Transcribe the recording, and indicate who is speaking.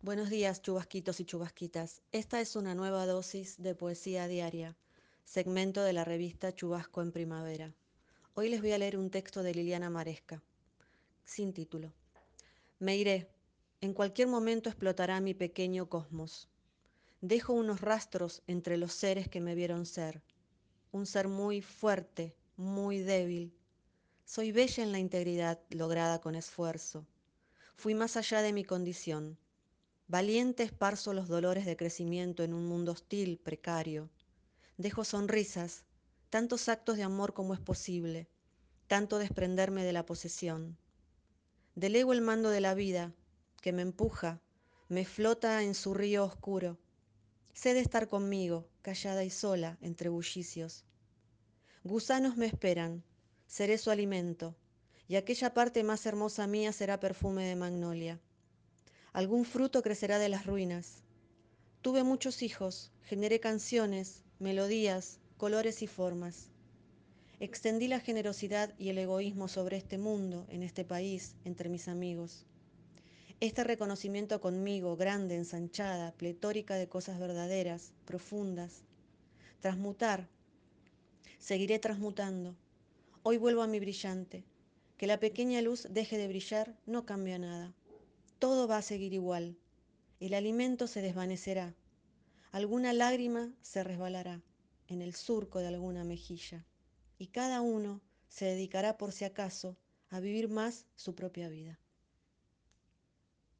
Speaker 1: Buenos días, chubasquitos y chubasquitas. Esta es una nueva dosis de poesía diaria, segmento de la revista Chubasco en Primavera. Hoy les voy a leer un texto de Liliana Maresca, sin título. Me iré. En cualquier momento explotará mi pequeño cosmos. Dejo unos rastros entre los seres que me vieron ser. Un ser muy fuerte, muy débil. Soy bella en la integridad lograda con esfuerzo. Fui más allá de mi condición Valiente esparzo los dolores de crecimiento en un mundo hostil, precario. Dejo sonrisas, tantos actos de amor como es posible, tanto desprenderme de la posesión. Delego el mando de la vida, que me empuja, me flota en su río oscuro. Sé de estar conmigo, callada y sola, entre bullicios. Gusanos me esperan, seré su alimento, y aquella parte más hermosa mía será perfume de magnolia algún fruto crecerá de las ruinas. Tuve muchos hijos, generé canciones, melodías, colores y formas. Extendí la generosidad y el egoísmo sobre este mundo, en este país, entre mis amigos. Este reconocimiento conmigo, grande, ensanchada, pletórica de cosas verdaderas, profundas. Transmutar. Seguiré transmutando. Hoy vuelvo a mi brillante. Que la pequeña luz deje de brillar no cambia nada. Todo va a seguir igual. El alimento se desvanecerá. Alguna lágrima se resbalará en el surco de alguna mejilla. Y cada uno se dedicará por si acaso a vivir más su propia vida.